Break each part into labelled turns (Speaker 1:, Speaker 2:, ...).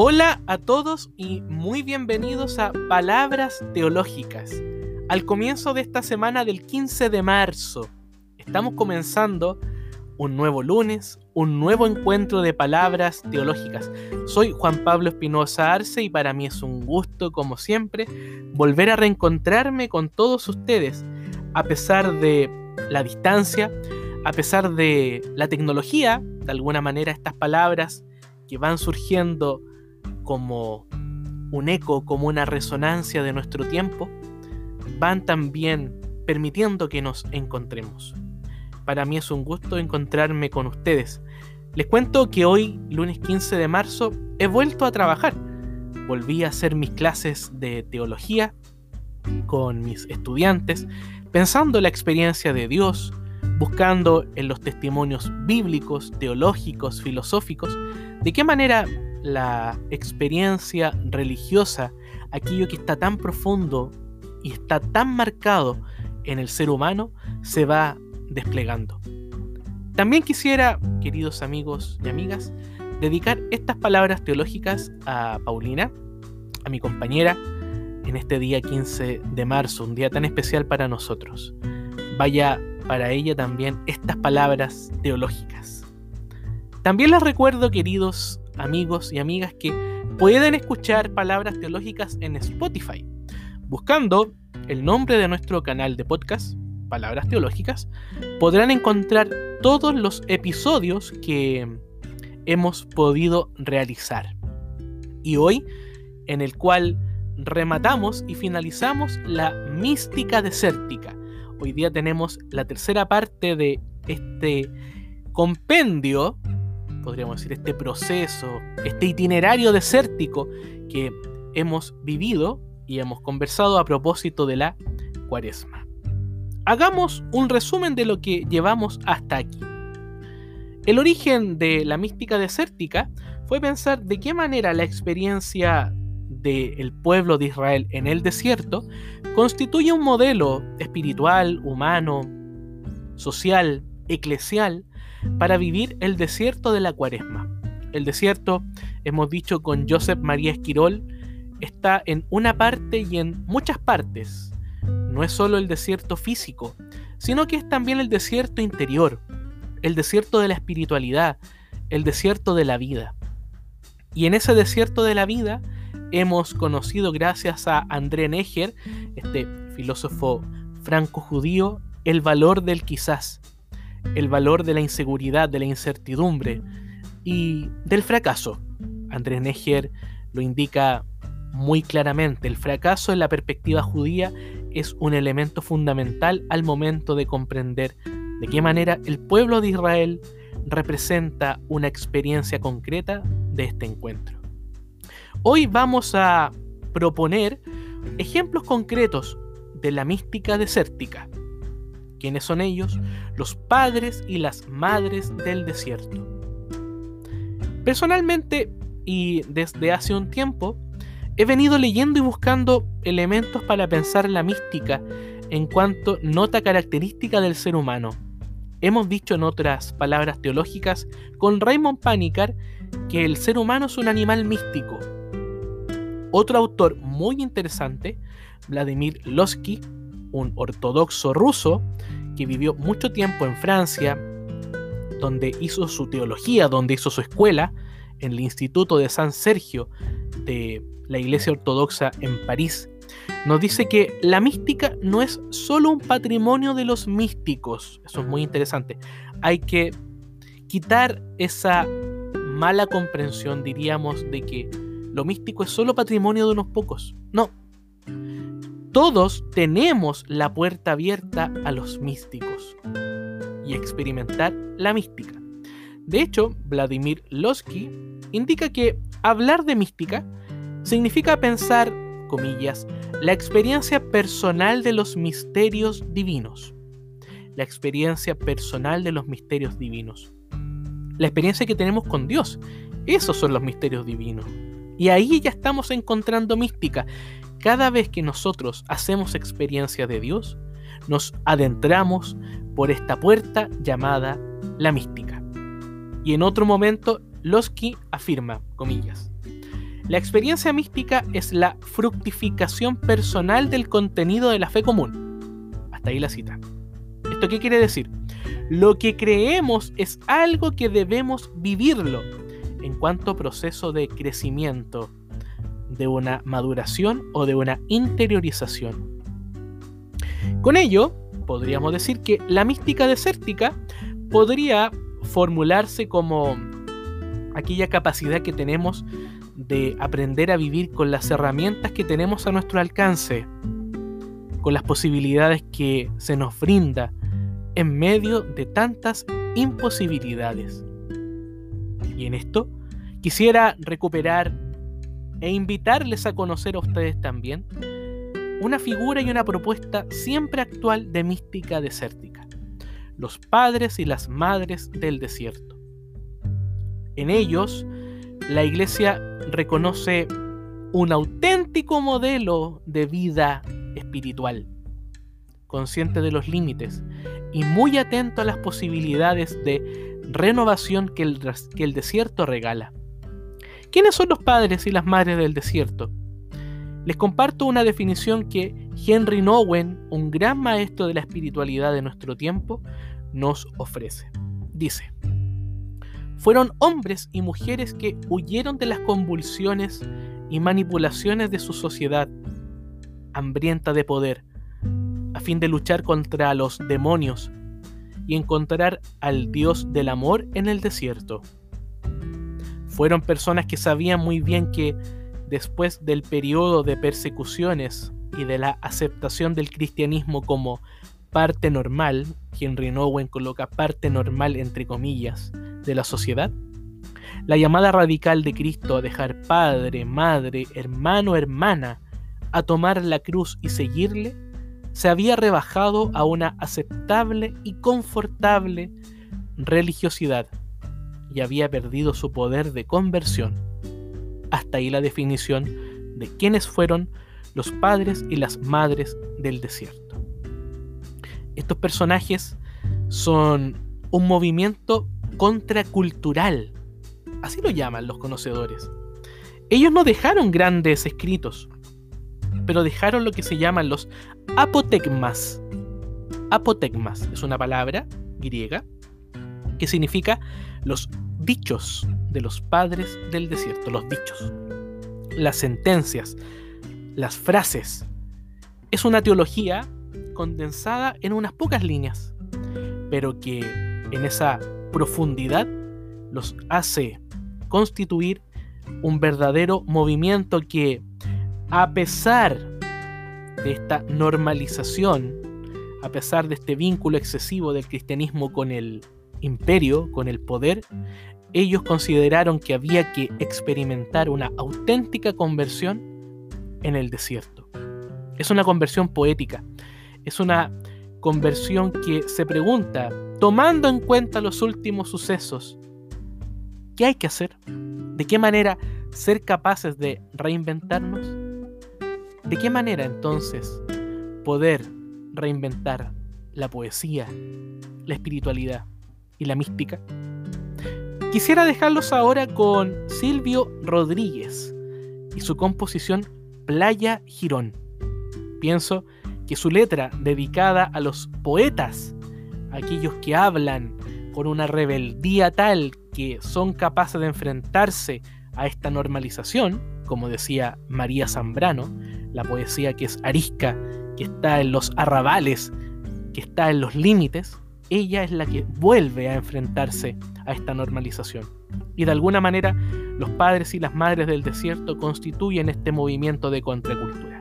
Speaker 1: Hola a todos y muy bienvenidos a Palabras Teológicas. Al comienzo de esta semana del 15 de marzo, estamos comenzando un nuevo lunes, un nuevo encuentro de palabras teológicas. Soy Juan Pablo Espinosa Arce y para mí es un gusto, como siempre, volver a reencontrarme con todos ustedes, a pesar de la distancia, a pesar de la tecnología, de alguna manera estas palabras que van surgiendo como un eco, como una resonancia de nuestro tiempo, van también permitiendo que nos encontremos. Para mí es un gusto encontrarme con ustedes. Les cuento que hoy, lunes 15 de marzo, he vuelto a trabajar. Volví a hacer mis clases de teología con mis estudiantes, pensando la experiencia de Dios, buscando en los testimonios bíblicos, teológicos, filosóficos, de qué manera la experiencia religiosa, aquello que está tan profundo y está tan marcado en el ser humano, se va desplegando. También quisiera, queridos amigos y amigas, dedicar estas palabras teológicas a Paulina, a mi compañera, en este día 15 de marzo, un día tan especial para nosotros. Vaya para ella también estas palabras teológicas. También les recuerdo, queridos amigos y amigas que pueden escuchar palabras teológicas en Spotify, buscando el nombre de nuestro canal de podcast, Palabras Teológicas, podrán encontrar todos los episodios que hemos podido realizar. Y hoy, en el cual rematamos y finalizamos la mística desértica. Hoy día tenemos la tercera parte de este compendio podríamos decir, este proceso, este itinerario desértico que hemos vivido y hemos conversado a propósito de la cuaresma. Hagamos un resumen de lo que llevamos hasta aquí. El origen de la mística desértica fue pensar de qué manera la experiencia del pueblo de Israel en el desierto constituye un modelo espiritual, humano, social, eclesial, para vivir el desierto de la cuaresma. El desierto, hemos dicho con Joseph María Esquirol, está en una parte y en muchas partes. No es solo el desierto físico, sino que es también el desierto interior, el desierto de la espiritualidad, el desierto de la vida. Y en ese desierto de la vida hemos conocido gracias a André Neger, este filósofo franco-judío, el valor del quizás, el valor de la inseguridad, de la incertidumbre y del fracaso. Andrés Neger lo indica muy claramente, el fracaso en la perspectiva judía es un elemento fundamental al momento de comprender de qué manera el pueblo de Israel representa una experiencia concreta de este encuentro. Hoy vamos a proponer ejemplos concretos de la mística desértica ¿Quiénes son ellos? Los padres y las madres del desierto. Personalmente, y desde hace un tiempo, he venido leyendo y buscando elementos para pensar la mística en cuanto nota característica del ser humano. Hemos dicho en otras palabras teológicas con Raymond Panikar que el ser humano es un animal místico. Otro autor muy interesante, Vladimir Losky, un ortodoxo ruso que vivió mucho tiempo en Francia, donde hizo su teología, donde hizo su escuela, en el Instituto de San Sergio de la Iglesia Ortodoxa en París, nos dice que la mística no es solo un patrimonio de los místicos, eso es muy interesante, hay que quitar esa mala comprensión, diríamos, de que lo místico es solo patrimonio de unos pocos. No, todos tenemos la puerta abierta a los místicos y experimentar la mística. De hecho, Vladimir Losky indica que hablar de mística significa pensar, comillas, la experiencia personal de los misterios divinos. La experiencia personal de los misterios divinos. La experiencia que tenemos con Dios. Esos son los misterios divinos. Y ahí ya estamos encontrando mística. Cada vez que nosotros hacemos experiencia de Dios, nos adentramos por esta puerta llamada la mística. Y en otro momento, Losky afirma, comillas, La experiencia mística es la fructificación personal del contenido de la fe común. Hasta ahí la cita. ¿Esto qué quiere decir? Lo que creemos es algo que debemos vivirlo en cuanto proceso de crecimiento, de una maduración o de una interiorización. Con ello, podríamos decir que la mística desértica podría formularse como aquella capacidad que tenemos de aprender a vivir con las herramientas que tenemos a nuestro alcance, con las posibilidades que se nos brinda en medio de tantas imposibilidades. Y en esto quisiera recuperar e invitarles a conocer a ustedes también una figura y una propuesta siempre actual de mística desértica, los padres y las madres del desierto. En ellos, la iglesia reconoce un auténtico modelo de vida espiritual, consciente de los límites y muy atento a las posibilidades de renovación que el, que el desierto regala. ¿Quiénes son los padres y las madres del desierto? Les comparto una definición que Henry Nowen, un gran maestro de la espiritualidad de nuestro tiempo, nos ofrece. Dice, fueron hombres y mujeres que huyeron de las convulsiones y manipulaciones de su sociedad, hambrienta de poder, a fin de luchar contra los demonios y encontrar al Dios del amor en el desierto. Fueron personas que sabían muy bien que después del periodo de persecuciones y de la aceptación del cristianismo como parte normal, Henry Nowen coloca parte normal entre comillas, de la sociedad, la llamada radical de Cristo a dejar padre, madre, hermano, hermana, a tomar la cruz y seguirle, se había rebajado a una aceptable y confortable religiosidad y había perdido su poder de conversión. Hasta ahí la definición de quiénes fueron los padres y las madres del desierto. Estos personajes son un movimiento contracultural, así lo llaman los conocedores. Ellos no dejaron grandes escritos, pero dejaron lo que se llaman los apotegmas. Apotegmas es una palabra griega que significa los dichos de los padres del desierto, los dichos, las sentencias, las frases. Es una teología condensada en unas pocas líneas, pero que en esa profundidad los hace constituir un verdadero movimiento que, a pesar de esta normalización, a pesar de este vínculo excesivo del cristianismo con el imperio, con el poder, ellos consideraron que había que experimentar una auténtica conversión en el desierto. Es una conversión poética, es una conversión que se pregunta, tomando en cuenta los últimos sucesos, ¿qué hay que hacer? ¿De qué manera ser capaces de reinventarnos? ¿De qué manera entonces poder reinventar la poesía, la espiritualidad y la mística? Quisiera dejarlos ahora con Silvio Rodríguez y su composición Playa Girón. Pienso que su letra dedicada a los poetas, aquellos que hablan con una rebeldía tal que son capaces de enfrentarse a esta normalización, como decía María Zambrano, la poesía que es arisca, que está en los arrabales, que está en los límites, ella es la que vuelve a enfrentarse a esta normalización. Y de alguna manera los padres y las madres del desierto constituyen este movimiento de contracultura.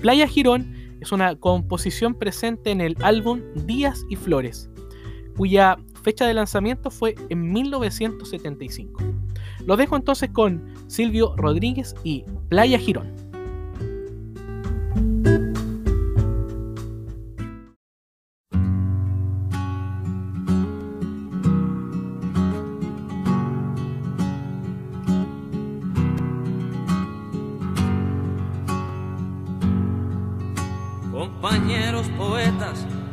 Speaker 1: Playa Girón es una composición presente en el álbum Días y Flores, cuya fecha de lanzamiento fue en 1975. Lo dejo entonces con Silvio Rodríguez y Playa Girón.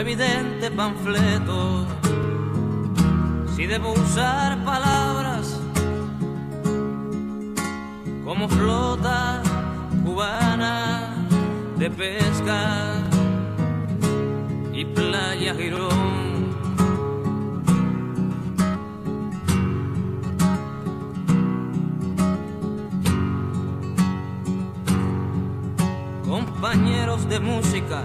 Speaker 2: evidente panfleto, si debo usar palabras como flota cubana de pesca y playa Girón. Compañeros de música,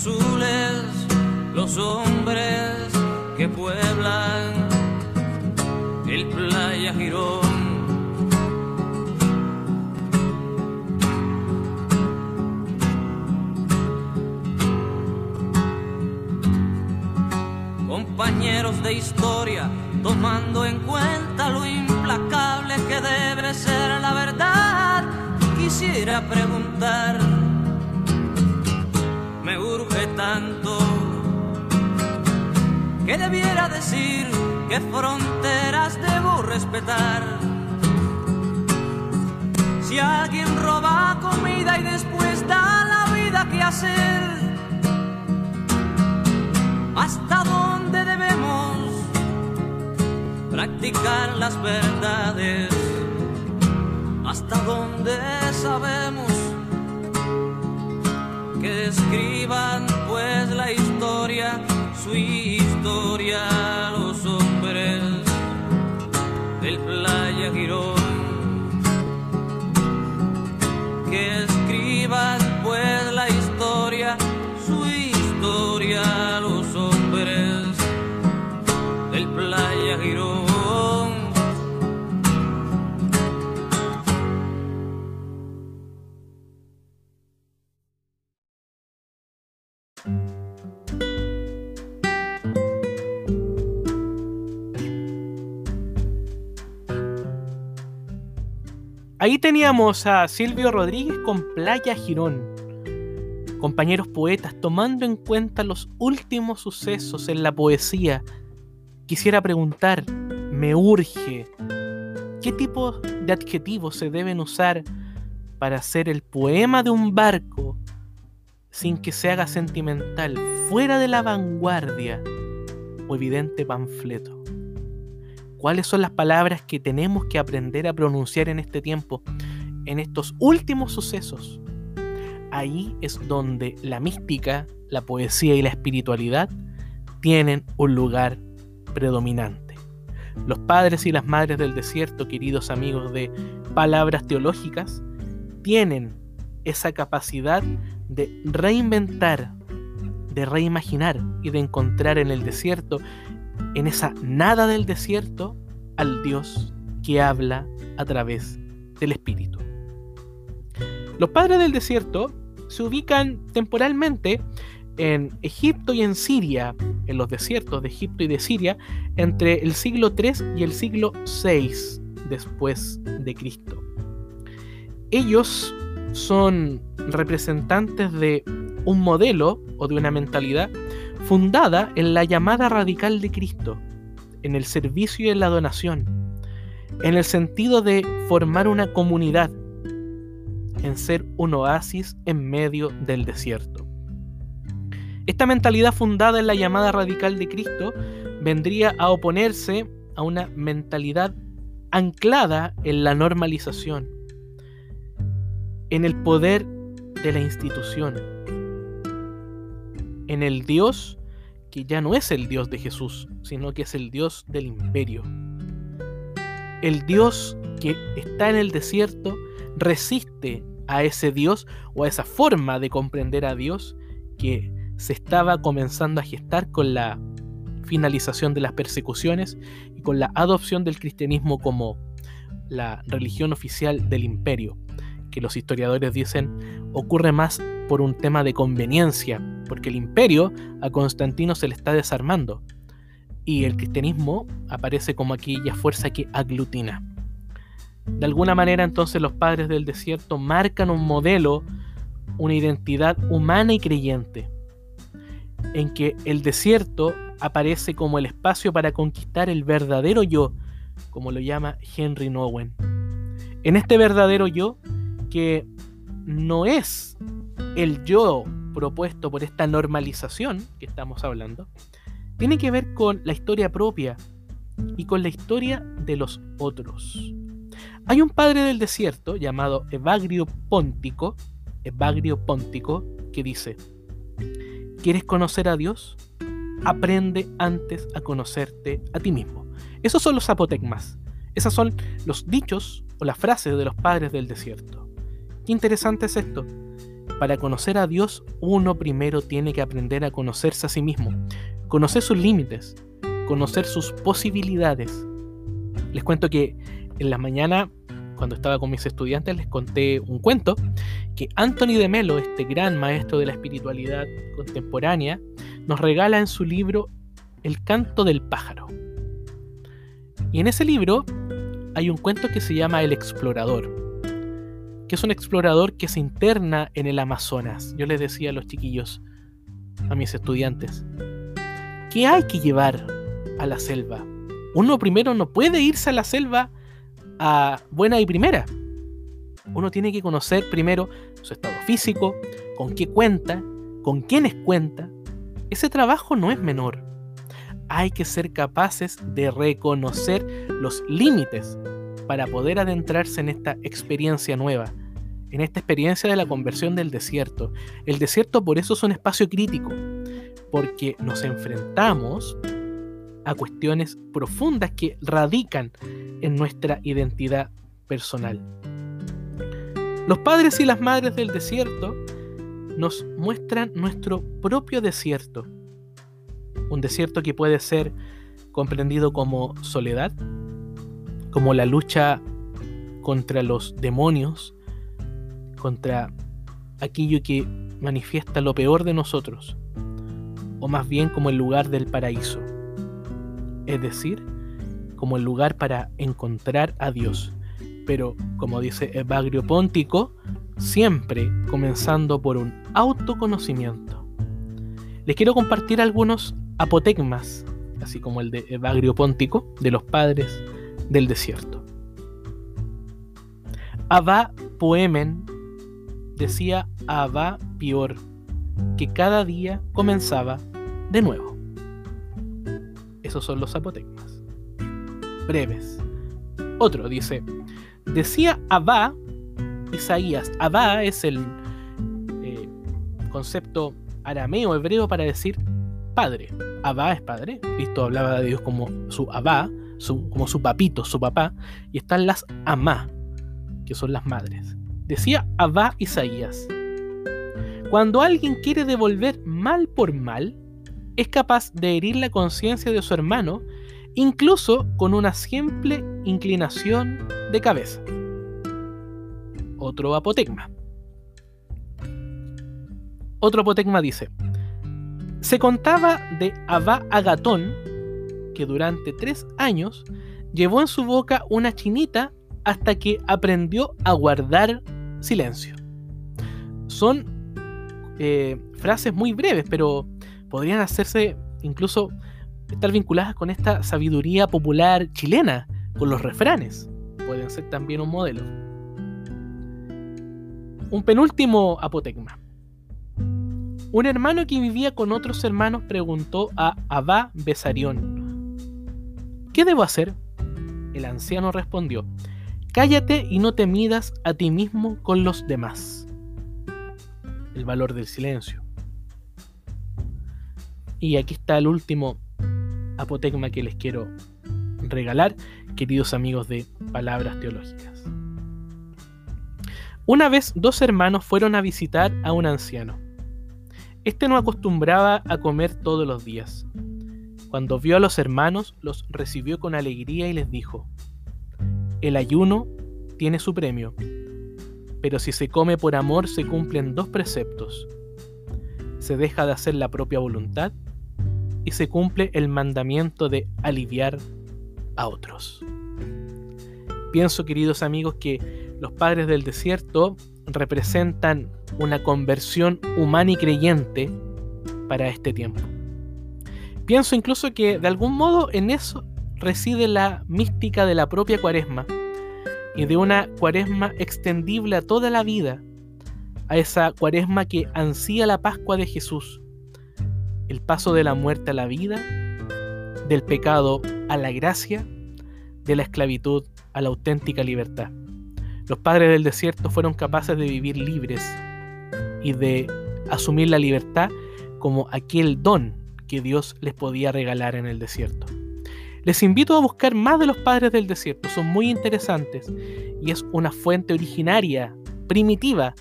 Speaker 2: azules, los hombres que pueblan el playa Girón. Compañeros de historia, tomando en cuenta lo implacable que debe ser la verdad, quisiera preguntar, tanto que debiera decir qué fronteras debo respetar. Si alguien roba comida y después da la vida que hacer, ¿hasta dónde debemos practicar las verdades? ¿Hasta dónde sabemos que escriban la historia, su historia,
Speaker 1: Ahí teníamos a Silvio Rodríguez con Playa Girón. Compañeros poetas, tomando en cuenta los últimos sucesos en la poesía, quisiera preguntar, me urge, ¿qué tipo de adjetivos se deben usar para hacer el poema de un barco sin que se haga sentimental, fuera de la vanguardia o evidente panfleto? Cuáles son las palabras que tenemos que aprender a pronunciar en este tiempo, en estos últimos sucesos. Ahí es donde la mística, la poesía y la espiritualidad tienen un lugar predominante. Los padres y las madres del desierto, queridos amigos de palabras teológicas, tienen esa capacidad de reinventar, de reimaginar y de encontrar en el desierto en esa nada del desierto al Dios que habla a través del Espíritu. Los padres del desierto se ubican temporalmente en Egipto y en Siria, en los desiertos de Egipto y de Siria, entre el siglo III y el siglo VI después de Cristo. Ellos son representantes de un modelo o de una mentalidad fundada en la llamada radical de Cristo, en el servicio y en la donación, en el sentido de formar una comunidad, en ser un oasis en medio del desierto. Esta mentalidad fundada en la llamada radical de Cristo vendría a oponerse a una mentalidad anclada en la normalización, en el poder de la institución, en el Dios que ya no es el Dios de Jesús, sino que es el Dios del imperio. El Dios que está en el desierto resiste a ese Dios o a esa forma de comprender a Dios que se estaba comenzando a gestar con la finalización de las persecuciones y con la adopción del cristianismo como la religión oficial del imperio, que los historiadores dicen ocurre más por un tema de conveniencia, porque el imperio a Constantino se le está desarmando y el cristianismo aparece como aquella fuerza que aglutina. De alguna manera entonces los padres del desierto marcan un modelo, una identidad humana y creyente, en que el desierto aparece como el espacio para conquistar el verdadero yo, como lo llama Henry Nowen. En este verdadero yo, que no es el yo propuesto por esta normalización que estamos hablando, tiene que ver con la historia propia y con la historia de los otros. Hay un padre del desierto llamado Evagrio Póntico, Evagrio Póntico, que dice, ¿quieres conocer a Dios? Aprende antes a conocerte a ti mismo. Esos son los apotegmas. Esos son los dichos o las frases de los padres del desierto. Interesante es esto. Para conocer a Dios, uno primero tiene que aprender a conocerse a sí mismo, conocer sus límites, conocer sus posibilidades. Les cuento que en la mañana, cuando estaba con mis estudiantes, les conté un cuento que Anthony de Melo, este gran maestro de la espiritualidad contemporánea, nos regala en su libro El canto del pájaro. Y en ese libro hay un cuento que se llama El explorador, que es un explorador que se interna en el Amazonas. Yo les decía a los chiquillos, a mis estudiantes, ¿qué hay que llevar a la selva? Uno primero no puede irse a la selva a buena y primera. Uno tiene que conocer primero su estado físico, con qué cuenta, con quiénes cuenta. Ese trabajo no es menor hay que ser capaces de reconocer los límites para poder adentrarse en esta experiencia nueva, en esta experiencia de la conversión del desierto. El desierto por eso es un espacio crítico, porque nos enfrentamos a cuestiones profundas que radican en nuestra identidad personal. Los padres y las madres del desierto nos muestran nuestro propio desierto un desierto que puede ser comprendido como soledad, como la lucha contra los demonios, contra aquello que manifiesta lo peor de nosotros, o más bien como el lugar del paraíso, es decir, como el lugar para encontrar a Dios, pero como dice Evagrio Póntico, siempre comenzando por un autoconocimiento. Les quiero compartir algunos apotegmas, así como el de Evagrio Póntico, de los padres del desierto. Abba Poemen decía a Abba Pior que cada día comenzaba de nuevo. Esos son los apotegmas. Breves. Otro dice, decía Abba Isaías. Abba es el eh, concepto arameo hebreo para decir padre. Abba es padre. Cristo hablaba de Dios como su Abba, como su papito, su papá. Y están las Amá, que son las madres. Decía Abba Isaías. Cuando alguien quiere devolver mal por mal, es capaz de herir la conciencia de su hermano, incluso con una simple inclinación de cabeza. Otro apotegma. Otro apotegma dice, se contaba de Abba Agatón, que durante tres años llevó en su boca una chinita hasta que aprendió a guardar silencio. Son eh, frases muy breves, pero podrían hacerse incluso estar vinculadas con esta sabiduría popular chilena, con los refranes. Pueden ser también un modelo. Un penúltimo apotegma. Un hermano que vivía con otros hermanos preguntó a Abba Besarión, ¿qué debo hacer? El anciano respondió, cállate y no te midas a ti mismo con los demás. El valor del silencio. Y aquí está el último apotegma que les quiero regalar, queridos amigos de Palabras Teológicas. Una vez dos hermanos fueron a visitar a un anciano. Este no acostumbraba a comer todos los días. Cuando vio a los hermanos, los recibió con alegría y les dijo, El ayuno tiene su premio, pero si se come por amor se cumplen dos preceptos. Se deja de hacer la propia voluntad y se cumple el mandamiento de aliviar a otros. Pienso, queridos amigos, que los padres del desierto representan una conversión humana y creyente para este tiempo. Pienso incluso que de algún modo en eso reside la mística de la propia cuaresma y de una cuaresma extendible a toda la vida, a esa cuaresma que ansía la Pascua de Jesús, el paso de la muerte a la vida, del pecado a la gracia, de la esclavitud a la auténtica libertad. Los padres del desierto fueron capaces de vivir libres y de asumir la libertad como aquel don que Dios les podía regalar en el desierto. Les invito a buscar más de los padres del desierto, son muy interesantes y es una fuente originaria, primitiva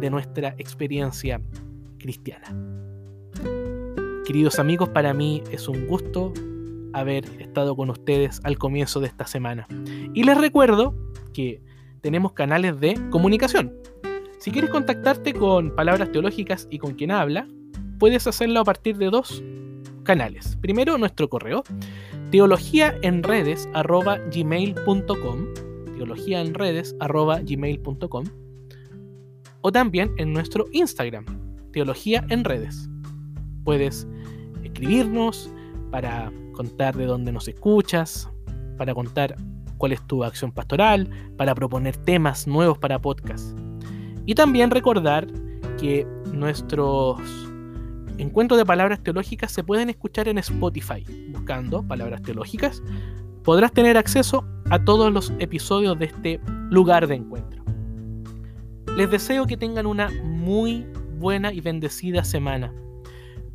Speaker 1: de nuestra experiencia cristiana. Queridos amigos, para mí es un gusto haber estado con ustedes al comienzo de esta semana. Y les recuerdo que tenemos canales de comunicación. Si quieres contactarte con Palabras Teológicas y con quien habla, puedes hacerlo a partir de dos canales. Primero, nuestro correo, teologíaenredes.gmail.com teologíaenredes.gmail.com o también en nuestro Instagram, Teología en Redes. Puedes escribirnos para contar de dónde nos escuchas, para contar cuál es tu acción pastoral, para proponer temas nuevos para podcast. Y también recordar que nuestros encuentros de palabras teológicas se pueden escuchar en Spotify. Buscando palabras teológicas, podrás tener acceso a todos los episodios de este lugar de encuentro. Les deseo que tengan una muy buena y bendecida semana.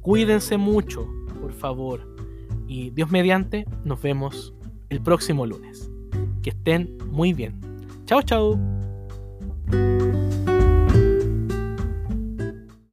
Speaker 1: Cuídense mucho, por favor. Y Dios mediante, nos vemos el próximo lunes. Que estén muy bien. Chao, chao.